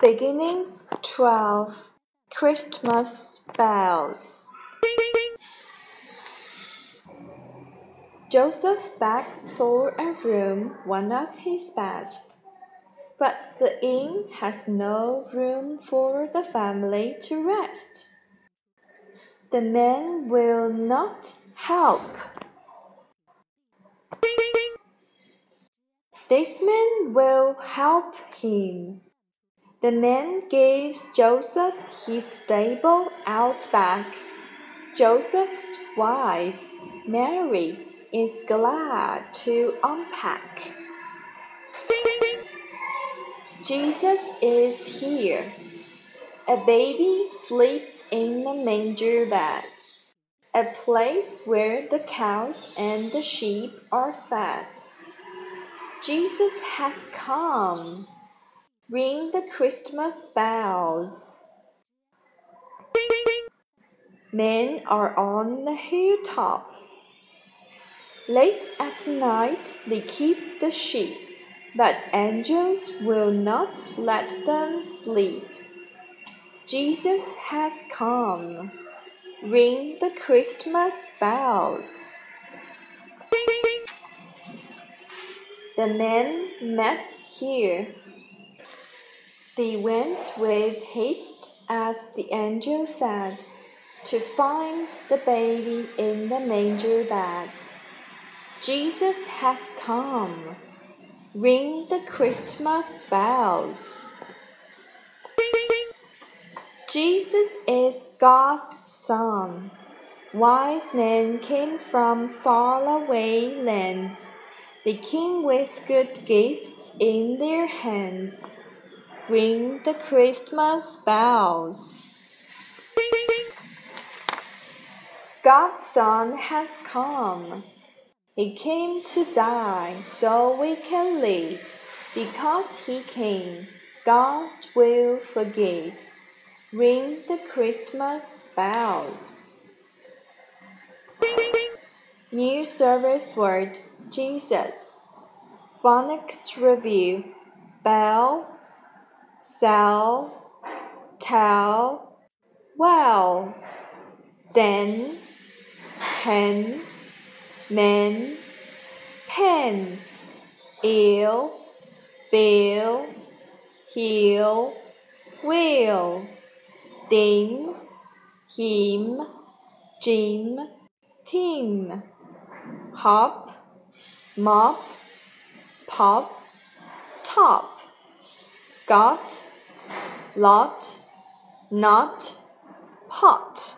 Beginnings 12 Christmas Bells. Joseph begs for a room, one of his best. But the inn has no room for the family to rest. The man will not help. This man will help him. The man gives Joseph his stable out back. Joseph's wife, Mary, is glad to unpack. Jesus is here. A baby sleeps in the manger bed, a place where the cows and the sheep are fed. Jesus has come. Ring the Christmas bells. Men are on the hilltop. Late at night they keep the sheep, but angels will not let them sleep. Jesus has come. Ring the Christmas bells. The men met here. They went with haste, as the angel said, to find the baby in the manger bed. Jesus has come. Ring the Christmas bells. Jesus is God's Son. Wise men came from faraway lands. They came with good gifts in their hands. Ring the Christmas bells. God's Son has come. He came to die so we can live. Because He came, God will forgive. Ring the Christmas bells. New service word Jesus. Phonics review bell, sell, tell, well, then, hen, men, pen, ill, bill, heel, wheel, dim, him, Jim, team, hop, mop, pop, top, got, lot, not, pot.